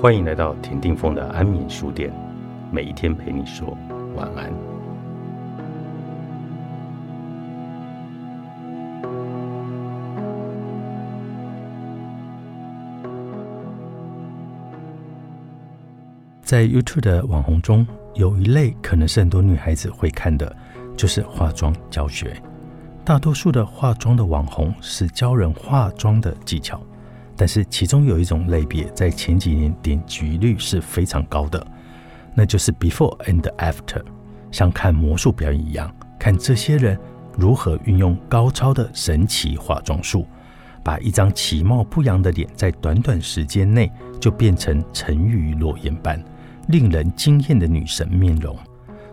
欢迎来到田定峰的安眠书店，每一天陪你说晚安。在 YouTube 的网红中，有一类可能是很多女孩子会看的，就是化妆教学。大多数的化妆的网红是教人化妆的技巧。但是其中有一种类别，在前几年点击率是非常高的，那就是 before and after，像看魔术表演一样，看这些人如何运用高超的神奇化妆术，把一张其貌不扬的脸，在短短时间内就变成沉鱼落雁般令人惊艳的女神面容。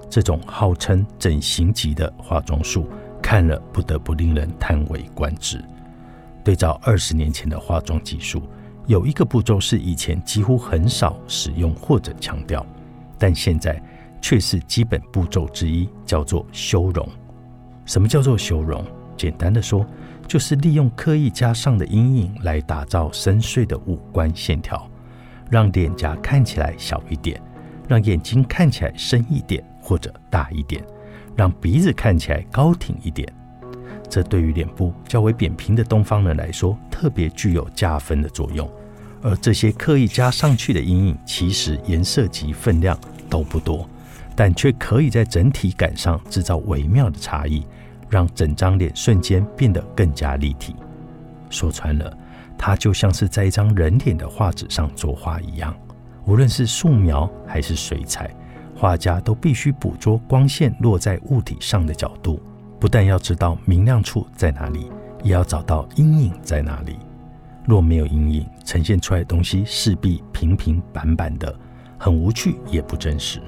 这种号称整形级的化妆术，看了不得不令人叹为观止。对照二十年前的化妆技术，有一个步骤是以前几乎很少使用或者强调，但现在却是基本步骤之一，叫做修容。什么叫做修容？简单的说，就是利用刻意加上的阴影来打造深邃的五官线条，让脸颊看起来小一点，让眼睛看起来深一点或者大一点，让鼻子看起来高挺一点。这对于脸部较为扁平的东方人来说，特别具有加分的作用。而这些刻意加上去的阴影，其实颜色及分量都不多，但却可以在整体感上制造微妙的差异，让整张脸瞬间变得更加立体。说穿了，它就像是在一张人脸的画纸上作画一样，无论是素描还是水彩，画家都必须捕捉光线落在物体上的角度。不但要知道明亮处在哪里，也要找到阴影在哪里。若没有阴影，呈现出来的东西势必平平板板的，很无趣也不真实。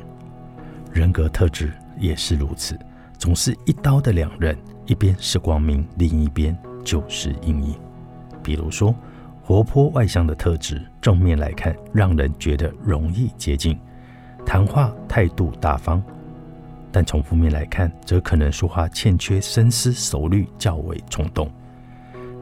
人格特质也是如此，总是一刀的两刃，一边是光明，另一边就是阴影。比如说，活泼外向的特质，正面来看，让人觉得容易接近，谈话态度大方。但从负面来看，则可能说话欠缺深思熟虑，较为冲动。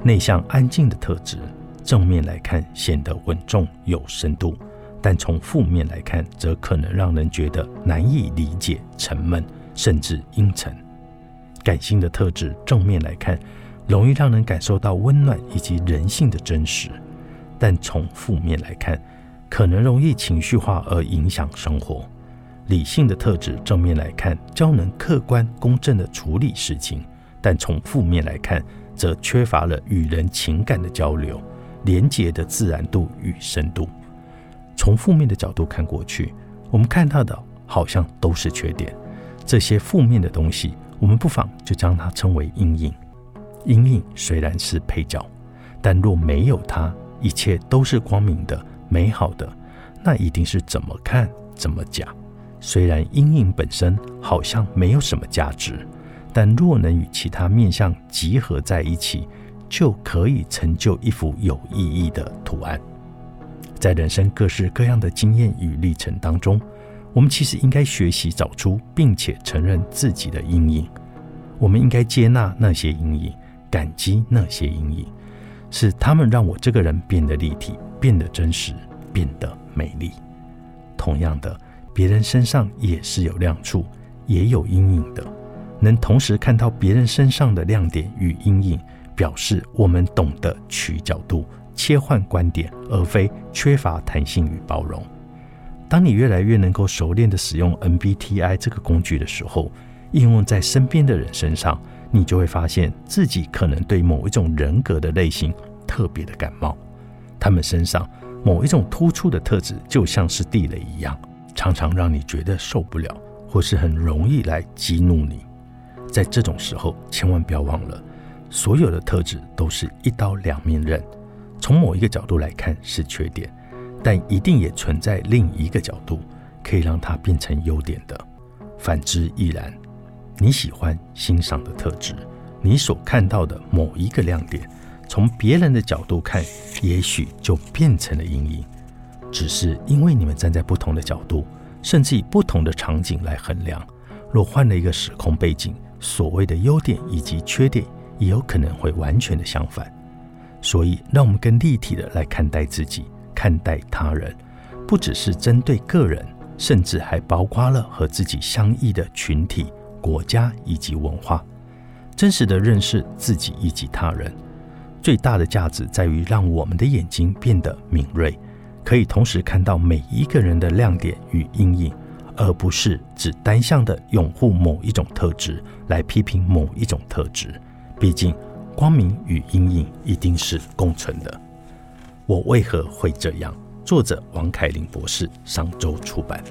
内向安静的特质，正面来看显得稳重有深度，但从负面来看，则可能让人觉得难以理解、沉闷，甚至阴沉。感性的特质，正面来看容易让人感受到温暖以及人性的真实，但从负面来看，可能容易情绪化而影响生活。理性的特质，正面来看，较能客观公正的处理事情；但从负面来看，则缺乏了与人情感的交流、连结的自然度与深度。从负面的角度看过去，我们看到的好像都是缺点。这些负面的东西，我们不妨就将它称为阴影。阴影虽然是配角，但若没有它，一切都是光明的、美好的，那一定是怎么看怎么假。虽然阴影本身好像没有什么价值，但若能与其他面相集合在一起，就可以成就一幅有意义的图案。在人生各式各样的经验与历程当中，我们其实应该学习找出并且承认自己的阴影。我们应该接纳那些阴影，感激那些阴影，是他们让我这个人变得立体、变得真实、变得美丽。同样的。别人身上也是有亮处，也有阴影的。能同时看到别人身上的亮点与阴影，表示我们懂得取角度、切换观点，而非缺乏弹性与包容。当你越来越能够熟练的使用 MBTI 这个工具的时候，应用在身边的人身上，你就会发现自己可能对某一种人格的类型特别的感冒。他们身上某一种突出的特质，就像是地雷一样。常常让你觉得受不了，或是很容易来激怒你。在这种时候，千万不要忘了，所有的特质都是一刀两面刃。从某一个角度来看是缺点，但一定也存在另一个角度，可以让它变成优点的。反之亦然。你喜欢欣赏的特质，你所看到的某一个亮点，从别人的角度看，也许就变成了阴影。只是因为你们站在不同的角度，甚至以不同的场景来衡量。若换了一个时空背景，所谓的优点以及缺点也有可能会完全的相反。所以，让我们更立体的来看待自己，看待他人，不只是针对个人，甚至还包括了和自己相异的群体、国家以及文化。真实的认识自己以及他人，最大的价值在于让我们的眼睛变得敏锐，可以同时看到每一个人的亮点与阴影，而不是只单向的拥护某一种特质来批评某一种特质。毕竟，光明与阴影一定是共存的。我为何会这样？作者王凯琳博士，上周出版。